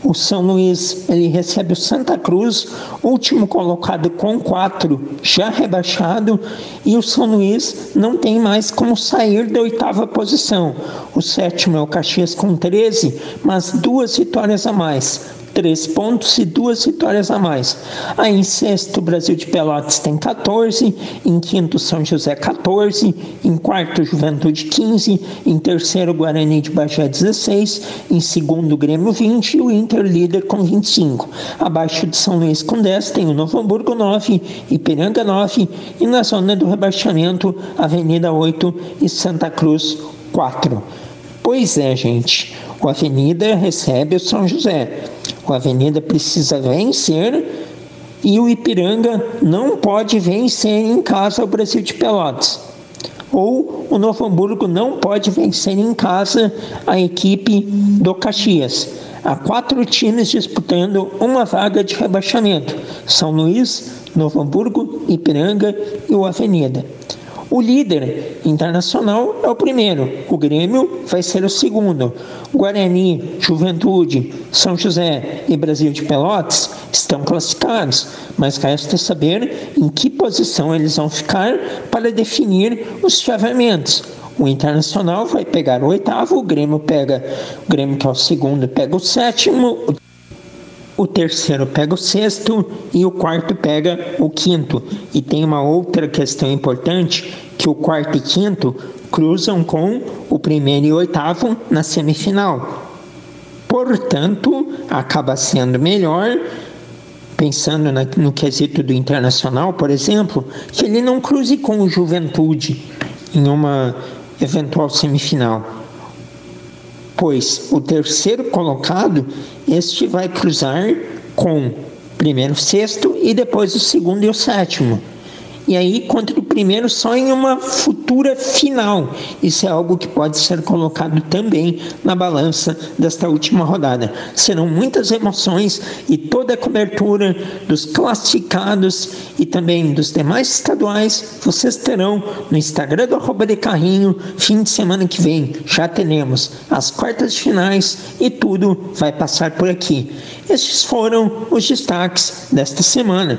o São Luís ele recebe o Santa Cruz, último colocado com quatro, já rebaixado, e o São Luís não tem mais como sair da oitava posição. O sétimo é o Caxias com 13, mas duas vitórias a mais três pontos e duas vitórias a mais. Aí em sexto, Brasil de Pelotas tem 14, em quinto, São José 14, em quarto, Juventude 15, em terceiro, Guarani de Bagé 16, em segundo, Grêmio 20 e o Inter líder com 25. Abaixo de São Luís com 10 tem o Novo Hamburgo 9, Ipiranga 9 e na zona do rebaixamento, Avenida 8 e Santa Cruz 4. Pois é, gente, o Avenida recebe o São José. O Avenida precisa vencer e o Ipiranga não pode vencer em casa o Brasil de Pelotas. Ou o Novo Hamburgo não pode vencer em casa a equipe do Caxias. há quatro times disputando uma vaga de rebaixamento: São Luís, Novo Hamburgo, Ipiranga e o Avenida. O líder internacional é o primeiro, o Grêmio vai ser o segundo. Guarani, Juventude, São José e Brasil de Pelotas estão classificados, mas resta saber em que posição eles vão ficar para definir os chaveamentos. O Internacional vai pegar o oitavo, o Grêmio pega, o Grêmio que é o segundo, pega o sétimo, o terceiro pega o sexto e o quarto pega o quinto. E tem uma outra questão importante que o quarto e quinto cruzam com o primeiro e oitavo na semifinal. Portanto, acaba sendo melhor pensando na, no quesito do internacional, por exemplo, que ele não cruze com o Juventude em uma eventual semifinal pois o terceiro colocado, este vai cruzar com primeiro sexto e depois o segundo e o sétimo e aí contra o primeiro só em uma futura final. Isso é algo que pode ser colocado também na balança desta última rodada. Serão muitas emoções e toda a cobertura dos classificados e também dos demais estaduais vocês terão no Instagram do arroba de carrinho fim de semana que vem. Já teremos as quartas finais e tudo vai passar por aqui. Estes foram os destaques desta semana.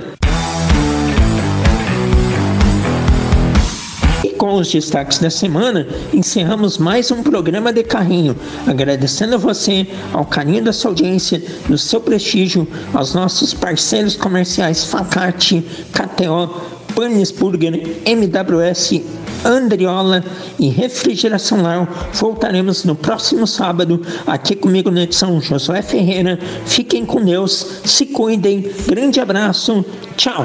Com os destaques da semana, encerramos mais um programa de carrinho, agradecendo a você, ao carinho da sua audiência, do seu prestígio, aos nossos parceiros comerciais Facate, KTO, Panisburger, MWS, Andriola e Refrigeração Lau. Voltaremos no próximo sábado, aqui comigo na edição Josué Ferreira. Fiquem com Deus, se cuidem, grande abraço, tchau!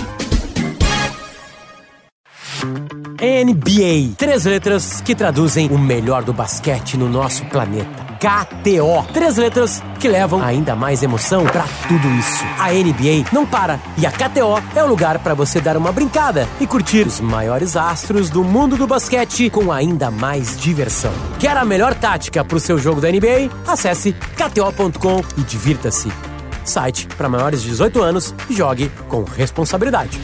NBA. Três letras que traduzem o melhor do basquete no nosso planeta. KTO. Três letras que levam ainda mais emoção para tudo isso. A NBA não para e a KTO é o lugar para você dar uma brincada e curtir os maiores astros do mundo do basquete com ainda mais diversão. Quer a melhor tática para o seu jogo da NBA? Acesse kto.com e divirta-se. Site para maiores de 18 anos e jogue com responsabilidade.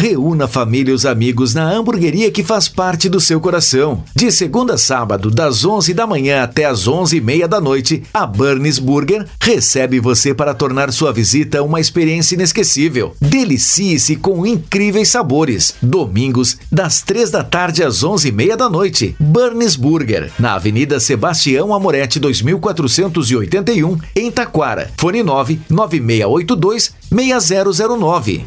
Reúna família e os amigos na hamburgueria que faz parte do seu coração. De segunda a sábado, das 11 da manhã até as 11 e meia da noite, a Burns Burger recebe você para tornar sua visita uma experiência inesquecível. Delicie-se com incríveis sabores. Domingos, das 3 da tarde às 11 e meia da noite. Burns Burger, na Avenida Sebastião Amoretti 2481, em Taquara. Fone 9 9682 6009.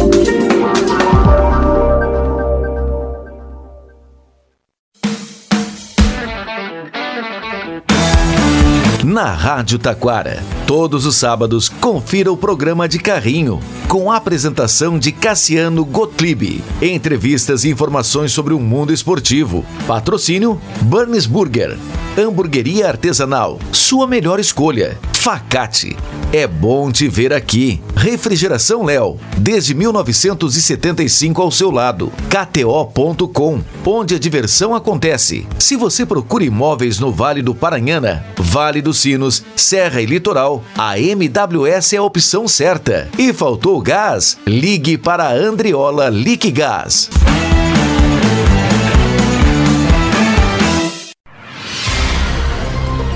Na Rádio Taquara, todos os sábados, confira o programa de carrinho, com a apresentação de Cassiano Gottlieb. Entrevistas e informações sobre o mundo esportivo. Patrocínio Burns Burger. Hamburgueria artesanal, sua melhor escolha. Facate. É bom te ver aqui. Refrigeração Léo, desde 1975 ao seu lado. KTO.com, onde a diversão acontece. Se você procura imóveis no Vale do Paranhana, Vale dos Sinos, Serra e Litoral, a MWS é a opção certa. E faltou gás? Ligue para a Andriola Liquigás.